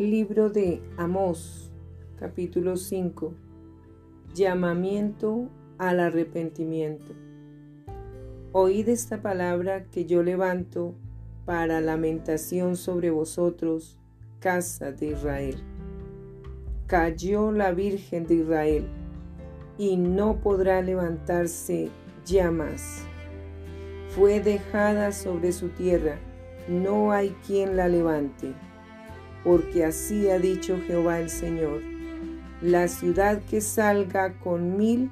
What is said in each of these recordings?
Libro de Amós, capítulo 5. Llamamiento al arrepentimiento. Oíd esta palabra que yo levanto para lamentación sobre vosotros, casa de Israel. Cayó la Virgen de Israel y no podrá levantarse ya más. Fue dejada sobre su tierra, no hay quien la levante porque así ha dicho Jehová el Señor. La ciudad que salga con mil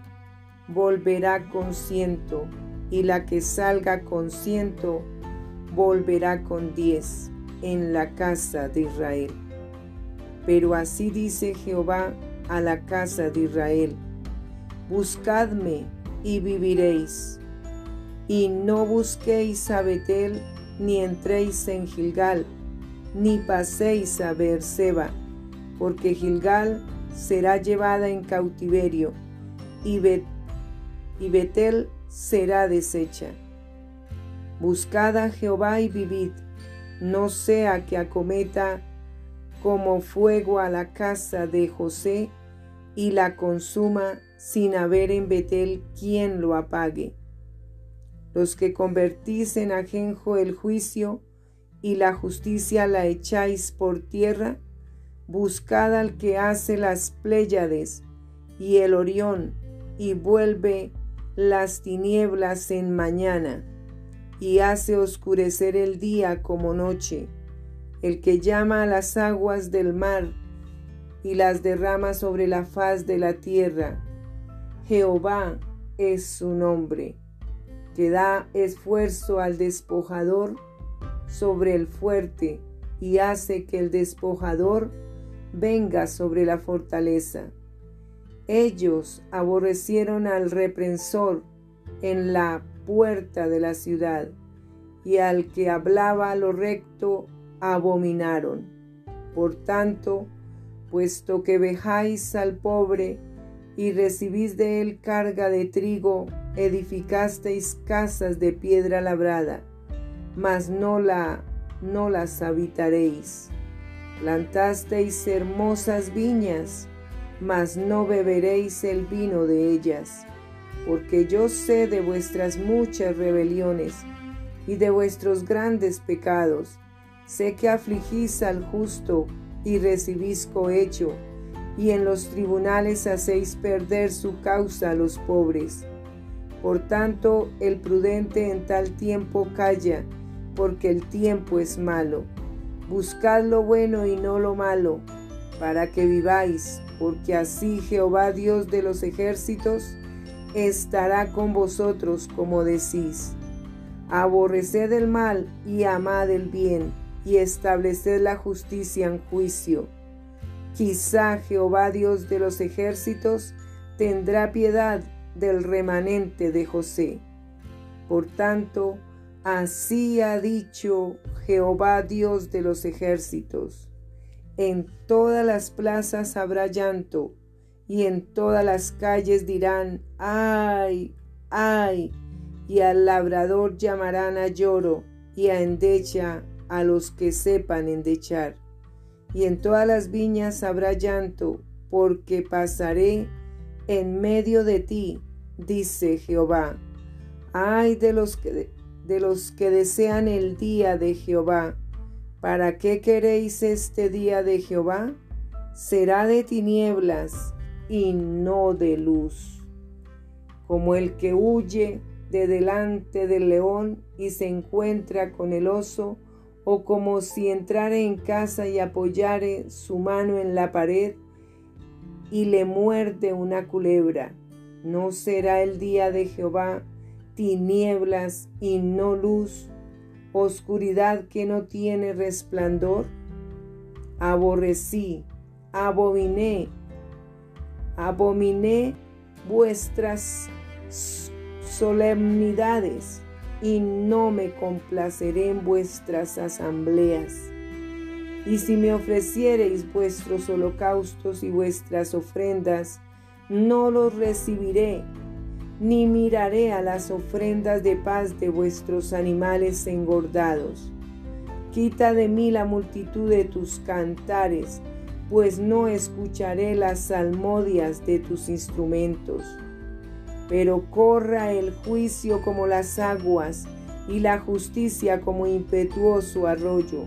volverá con ciento, y la que salga con ciento volverá con diez en la casa de Israel. Pero así dice Jehová a la casa de Israel, buscadme y viviréis, y no busquéis a Betel ni entréis en Gilgal, ni paséis a Beerseba, porque Gilgal será llevada en cautiverio, y, y Betel será deshecha. Buscad a Jehová y vivid, no sea que acometa como fuego a la casa de José y la consuma sin haber en Betel quien lo apague. Los que convertís en ajenjo el juicio, y la justicia la echáis por tierra, buscad al que hace las Pléyades y el Orión y vuelve las tinieblas en mañana y hace oscurecer el día como noche, el que llama a las aguas del mar y las derrama sobre la faz de la tierra. Jehová es su nombre, que da esfuerzo al despojador sobre el fuerte y hace que el despojador venga sobre la fortaleza. Ellos aborrecieron al reprensor en la puerta de la ciudad y al que hablaba lo recto abominaron. Por tanto, puesto que vejáis al pobre y recibís de él carga de trigo, edificasteis casas de piedra labrada mas no, la, no las habitaréis. Plantasteis hermosas viñas, mas no beberéis el vino de ellas, porque yo sé de vuestras muchas rebeliones y de vuestros grandes pecados. Sé que afligís al justo y recibís cohecho, y en los tribunales hacéis perder su causa a los pobres. Por tanto, el prudente en tal tiempo calla, porque el tiempo es malo. Buscad lo bueno y no lo malo, para que viváis, porque así Jehová Dios de los ejércitos estará con vosotros como decís. Aborreced el mal y amad el bien, y estableced la justicia en juicio. Quizá Jehová Dios de los ejércitos tendrá piedad del remanente de José. Por tanto, Así ha dicho Jehová Dios de los ejércitos. En todas las plazas habrá llanto, y en todas las calles dirán, ay, ay, y al labrador llamarán a lloro, y a endecha a los que sepan endechar. Y en todas las viñas habrá llanto, porque pasaré en medio de ti, dice Jehová. Ay de los que de los que desean el día de Jehová. ¿Para qué queréis este día de Jehová? Será de tinieblas y no de luz. Como el que huye de delante del león y se encuentra con el oso, o como si entrara en casa y apoyare su mano en la pared y le muerde una culebra. No será el día de Jehová tinieblas y no luz, oscuridad que no tiene resplandor? Aborrecí, abominé, abominé vuestras solemnidades y no me complaceré en vuestras asambleas. Y si me ofreciereis vuestros holocaustos y vuestras ofrendas, no los recibiré ni miraré a las ofrendas de paz de vuestros animales engordados. Quita de mí la multitud de tus cantares, pues no escucharé las salmodias de tus instrumentos. Pero corra el juicio como las aguas y la justicia como impetuoso arroyo.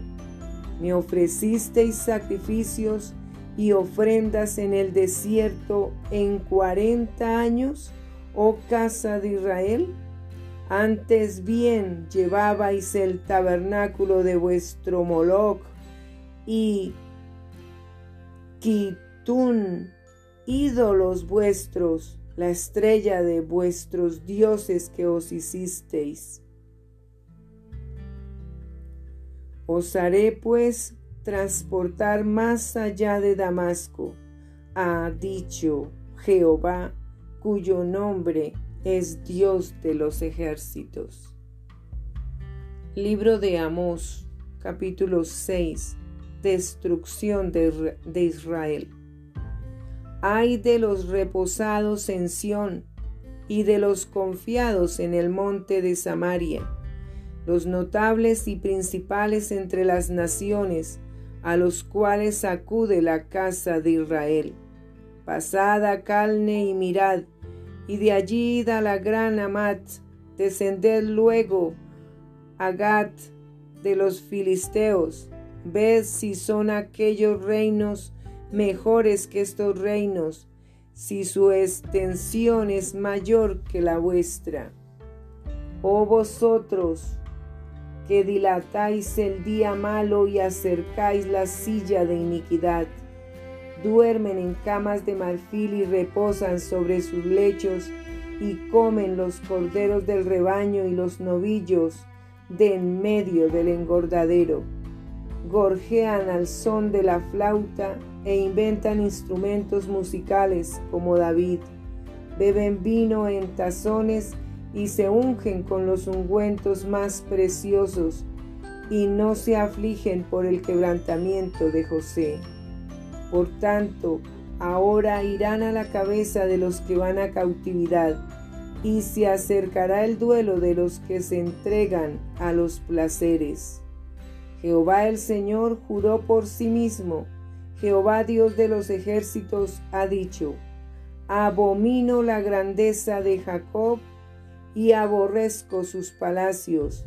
Me ofrecisteis sacrificios y ofrendas en el desierto en cuarenta años, oh casa de Israel. Antes bien llevabais el tabernáculo de vuestro Moloch y Kitún, ídolos vuestros, la estrella de vuestros dioses que os hicisteis. Os haré pues transportar más allá de Damasco, ha dicho Jehová, cuyo nombre es Dios de los ejércitos. Libro de Amós, capítulo 6. Destrucción de, Israel. Ay de los reposados en Sión y de los confiados en el monte de Samaria, los notables y principales entre las naciones, a los cuales acude la casa de Israel. Pasad a Calne y mirad, y de allí da la gran Amat, descended luego a Gat de los filisteos, ved si son aquellos reinos mejores que estos reinos, si su extensión es mayor que la vuestra. Oh vosotros, que dilatáis el día malo y acercáis la silla de iniquidad. Duermen en camas de marfil y reposan sobre sus lechos y comen los corderos del rebaño y los novillos de en medio del engordadero. Gorjean al son de la flauta e inventan instrumentos musicales como David. Beben vino en tazones y se ungen con los ungüentos más preciosos y no se afligen por el quebrantamiento de José. Por tanto, ahora irán a la cabeza de los que van a cautividad, y se acercará el duelo de los que se entregan a los placeres. Jehová el Señor juró por sí mismo, Jehová Dios de los ejércitos ha dicho, Abomino la grandeza de Jacob y aborrezco sus palacios,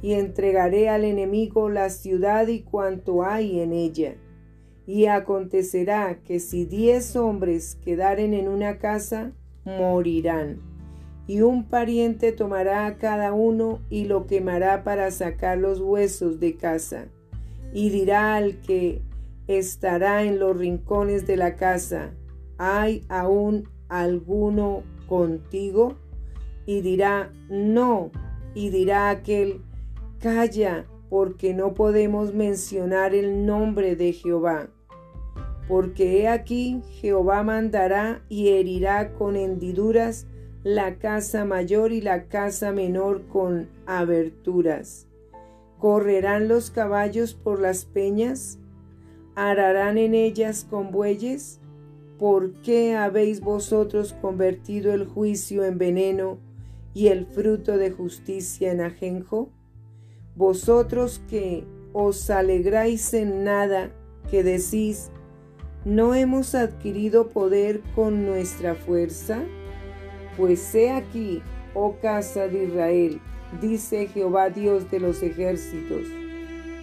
y entregaré al enemigo la ciudad y cuanto hay en ella. Y acontecerá que si diez hombres quedaren en una casa, morirán. Y un pariente tomará a cada uno y lo quemará para sacar los huesos de casa. Y dirá al que estará en los rincones de la casa, ¿hay aún alguno contigo? y dirá, no, y dirá aquel, calla, porque no podemos mencionar el nombre de Jehová. Porque he aquí Jehová mandará y herirá con hendiduras la casa mayor y la casa menor con aberturas. ¿Correrán los caballos por las peñas? ¿Ararán en ellas con bueyes? ¿Por qué habéis vosotros convertido el juicio en veneno y el fruto de justicia en ajenjo? Vosotros que os alegráis en nada, que decís, ¿no hemos adquirido poder con nuestra fuerza? Pues he aquí, oh casa de Israel, dice Jehová Dios de los ejércitos,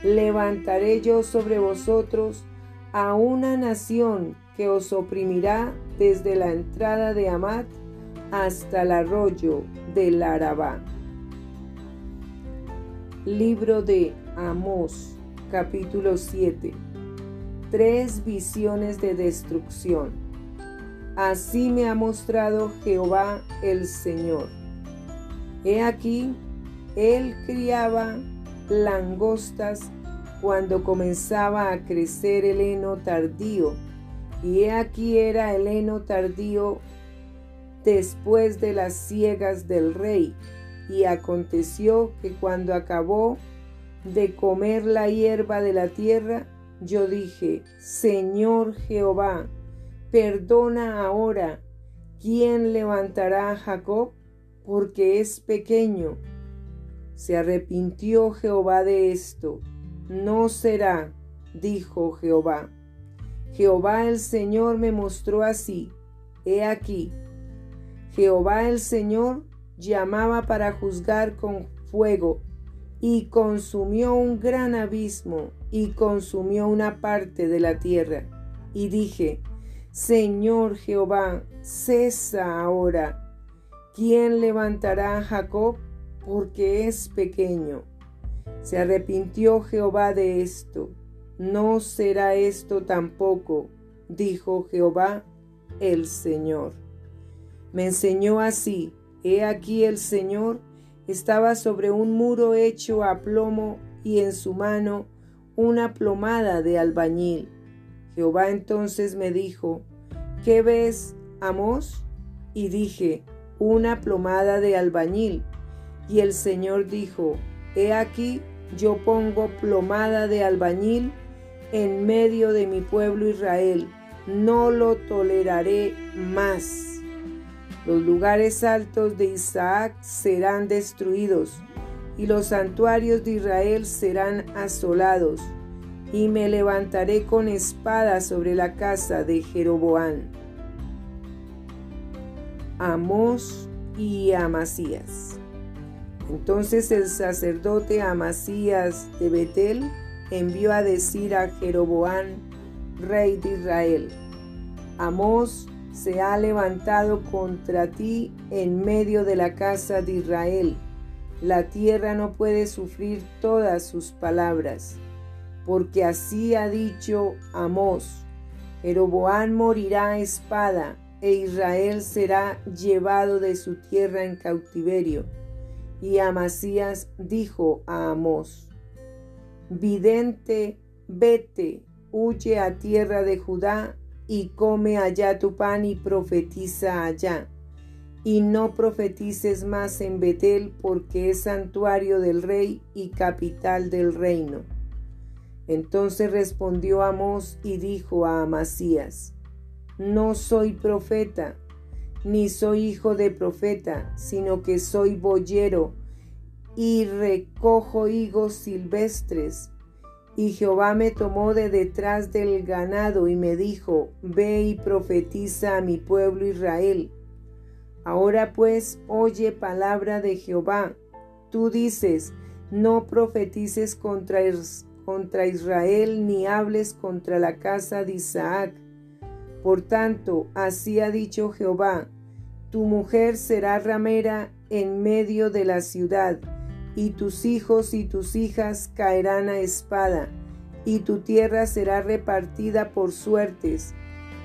levantaré yo sobre vosotros a una nación que os oprimirá desde la entrada de Amat hasta el arroyo del Arabá. Libro de Amós, capítulo 7. Tres visiones de destrucción. Así me ha mostrado Jehová el Señor. He aquí, él criaba langostas cuando comenzaba a crecer el heno tardío, y he aquí era el heno tardío después de las ciegas del rey. Y aconteció que cuando acabó de comer la hierba de la tierra, yo dije, Señor Jehová, perdona ahora, ¿quién levantará a Jacob? Porque es pequeño. Se arrepintió Jehová de esto, no será, dijo Jehová. Jehová el Señor me mostró así. He aquí. Jehová el Señor llamaba para juzgar con fuego y consumió un gran abismo y consumió una parte de la tierra. Y dije, Señor Jehová, cesa ahora. ¿Quién levantará a Jacob? Porque es pequeño. Se arrepintió Jehová de esto. No será esto tampoco, dijo Jehová el Señor. Me enseñó así, he aquí el Señor estaba sobre un muro hecho a plomo y en su mano una plomada de albañil. Jehová entonces me dijo, ¿qué ves, Amos? Y dije, una plomada de albañil. Y el Señor dijo, He aquí, yo pongo plomada de albañil en medio de mi pueblo Israel. No lo toleraré más. Los lugares altos de Isaac serán destruidos y los santuarios de Israel serán asolados, y me levantaré con espada sobre la casa de Jeroboán. Amós y Amasías. Entonces el sacerdote Amasías de Betel envió a decir a Jeroboán, rey de Israel, Amós se ha levantado contra ti en medio de la casa de Israel. La tierra no puede sufrir todas sus palabras, porque así ha dicho Amós, Jeroboán morirá a espada, e Israel será llevado de su tierra en cautiverio. Y Amasías dijo a Amós, Vidente, vete, huye a tierra de Judá y come allá tu pan y profetiza allá. Y no profetices más en Betel porque es santuario del rey y capital del reino. Entonces respondió Amós y dijo a Amasías, No soy profeta, ni soy hijo de profeta, sino que soy boyero y recojo higos silvestres y Jehová me tomó de detrás del ganado y me dijo, Ve y profetiza a mi pueblo Israel. Ahora pues oye palabra de Jehová. Tú dices, no profetices contra, contra Israel ni hables contra la casa de Isaac. Por tanto, así ha dicho Jehová, tu mujer será ramera en medio de la ciudad y tus hijos y tus hijas caerán a espada, y tu tierra será repartida por suertes,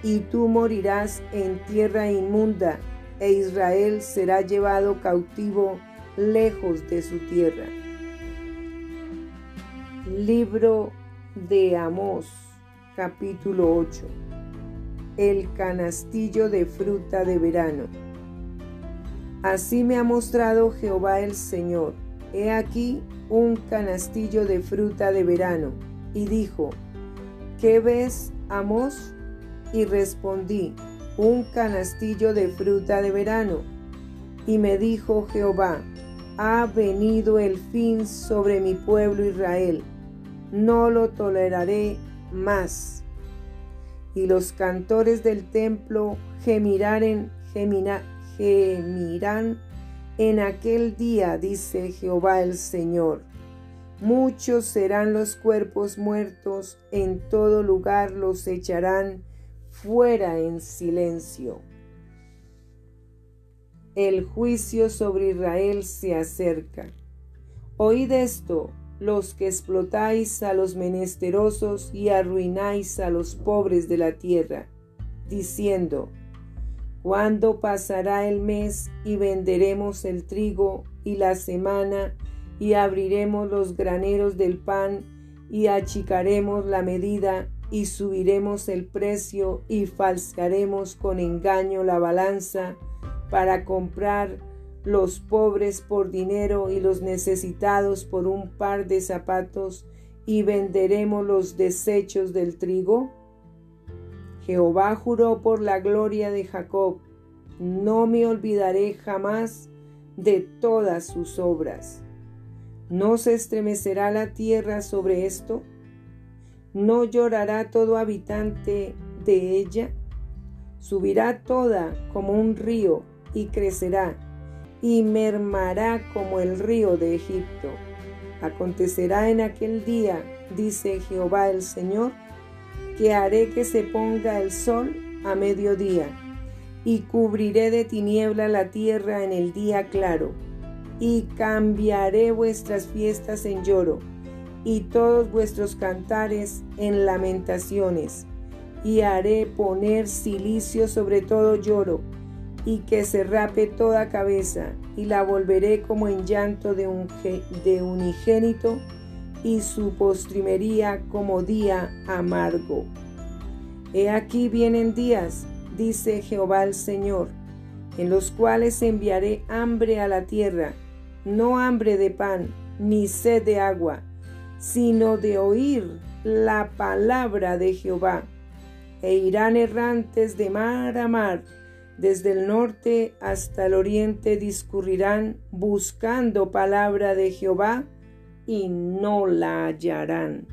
y tú morirás en tierra inmunda, e Israel será llevado cautivo lejos de su tierra. Libro de Amós, capítulo 8. El canastillo de fruta de verano. Así me ha mostrado Jehová el Señor He aquí un canastillo de fruta de verano. Y dijo, ¿qué ves, Amos? Y respondí, un canastillo de fruta de verano. Y me dijo Jehová, ha venido el fin sobre mi pueblo Israel, no lo toleraré más. Y los cantores del templo gemirán, gemirán en aquel día, dice Jehová el Señor, muchos serán los cuerpos muertos, en todo lugar los echarán fuera en silencio. El juicio sobre Israel se acerca. Oíd esto, los que explotáis a los menesterosos y arruináis a los pobres de la tierra, diciendo, ¿Cuándo pasará el mes y venderemos el trigo y la semana y abriremos los graneros del pan y achicaremos la medida y subiremos el precio y falsearemos con engaño la balanza para comprar los pobres por dinero y los necesitados por un par de zapatos y venderemos los desechos del trigo? Jehová juró por la gloria de Jacob, no me olvidaré jamás de todas sus obras. ¿No se estremecerá la tierra sobre esto? ¿No llorará todo habitante de ella? Subirá toda como un río y crecerá y mermará como el río de Egipto. Acontecerá en aquel día, dice Jehová el Señor, que haré que se ponga el sol a mediodía y cubriré de tiniebla la tierra en el día claro y cambiaré vuestras fiestas en lloro y todos vuestros cantares en lamentaciones y haré poner silicio sobre todo lloro y que se rape toda cabeza, y la volveré como en llanto de, un, de unigénito, y su postrimería como día amargo. He aquí vienen días, dice Jehová el Señor, en los cuales enviaré hambre a la tierra, no hambre de pan, ni sed de agua, sino de oír la palabra de Jehová. E irán errantes de mar a mar, desde el norte hasta el oriente discurrirán buscando palabra de Jehová y no la hallarán.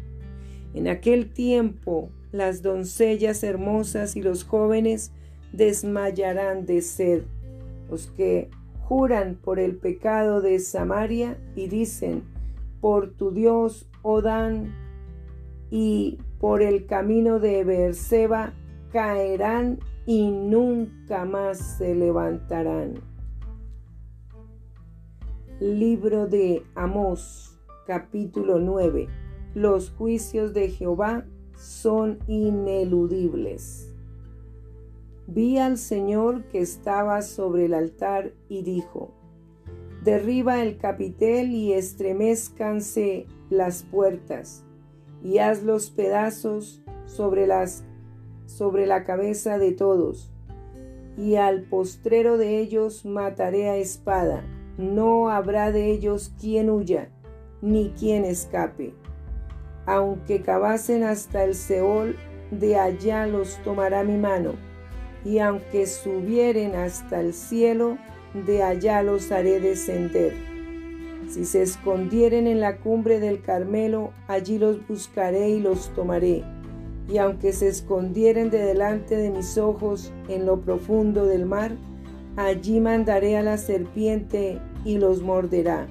En aquel tiempo las doncellas hermosas y los jóvenes desmayarán de sed. Los que juran por el pecado de Samaria y dicen, por tu Dios, Odán, y por el camino de Beerseba caerán y nunca más se levantarán. Libro de Amós, capítulo 9. Los juicios de Jehová son ineludibles. Vi al Señor que estaba sobre el altar y dijo, Derriba el capitel y estremezcanse las puertas, y haz los pedazos sobre las sobre la cabeza de todos, y al postrero de ellos mataré a espada. No habrá de ellos quien huya, ni quien escape. Aunque cavasen hasta el Seol, de allá los tomará mi mano, y aunque subieren hasta el cielo, de allá los haré descender. Si se escondieren en la cumbre del Carmelo, allí los buscaré y los tomaré y aunque se escondieren de delante de mis ojos en lo profundo del mar, allí mandaré a la serpiente y los morderá.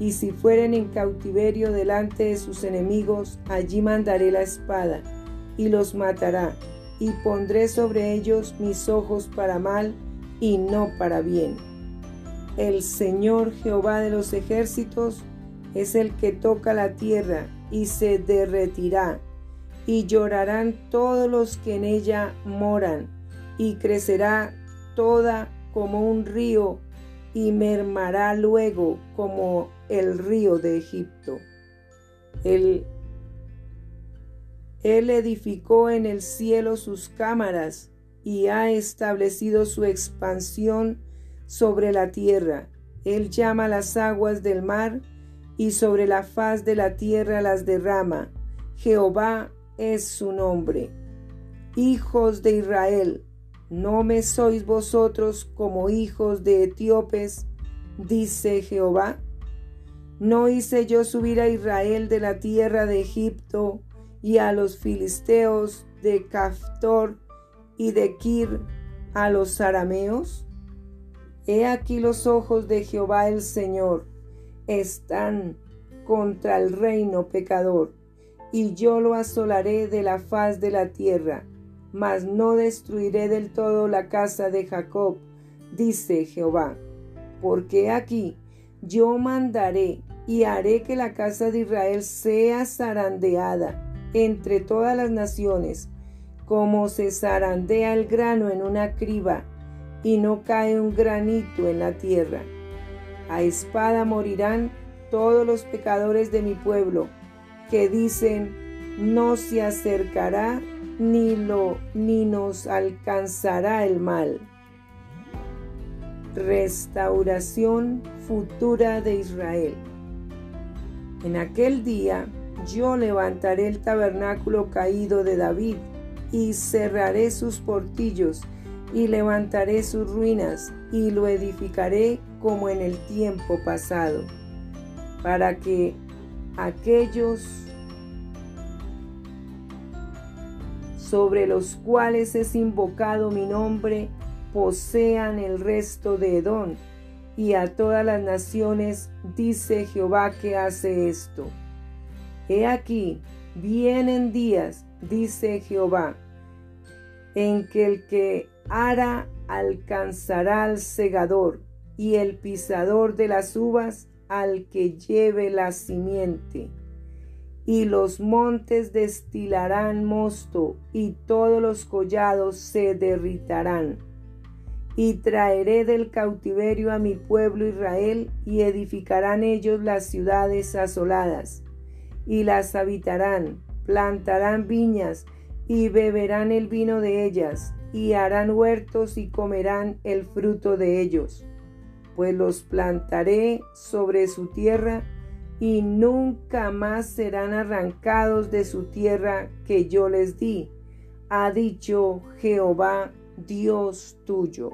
Y si fueren en cautiverio delante de sus enemigos, allí mandaré la espada y los matará, y pondré sobre ellos mis ojos para mal y no para bien. El Señor Jehová de los ejércitos es el que toca la tierra y se derretirá y llorarán todos los que en ella moran, y crecerá toda como un río, y mermará luego como el río de Egipto. Él, él edificó en el cielo sus cámaras y ha establecido su expansión sobre la tierra. Él llama las aguas del mar y sobre la faz de la tierra las derrama. Jehová es su nombre. Hijos de Israel, ¿no me sois vosotros como hijos de etíopes? dice Jehová. ¿No hice yo subir a Israel de la tierra de Egipto y a los filisteos de Caftor y de Kir a los arameos? He aquí los ojos de Jehová el Señor están contra el reino pecador y yo lo asolaré de la faz de la tierra, mas no destruiré del todo la casa de Jacob, dice Jehová. Porque aquí yo mandaré y haré que la casa de Israel sea zarandeada entre todas las naciones, como se zarandea el grano en una criba, y no cae un granito en la tierra. A espada morirán todos los pecadores de mi pueblo, que dicen, no se acercará ni lo ni nos alcanzará el mal. Restauración futura de Israel. En aquel día yo levantaré el tabernáculo caído de David y cerraré sus portillos y levantaré sus ruinas y lo edificaré como en el tiempo pasado para que aquellos sobre los cuales es invocado mi nombre posean el resto de Edom, y a todas las naciones dice Jehová que hace esto. He aquí, vienen días, dice Jehová, en que el que ara alcanzará al segador, y el pisador de las uvas al que lleve la simiente. Y los montes destilarán mosto, y todos los collados se derritarán. Y traeré del cautiverio a mi pueblo Israel, y edificarán ellos las ciudades asoladas, y las habitarán, plantarán viñas, y beberán el vino de ellas, y harán huertos y comerán el fruto de ellos pues los plantaré sobre su tierra y nunca más serán arrancados de su tierra que yo les di, ha dicho Jehová Dios tuyo.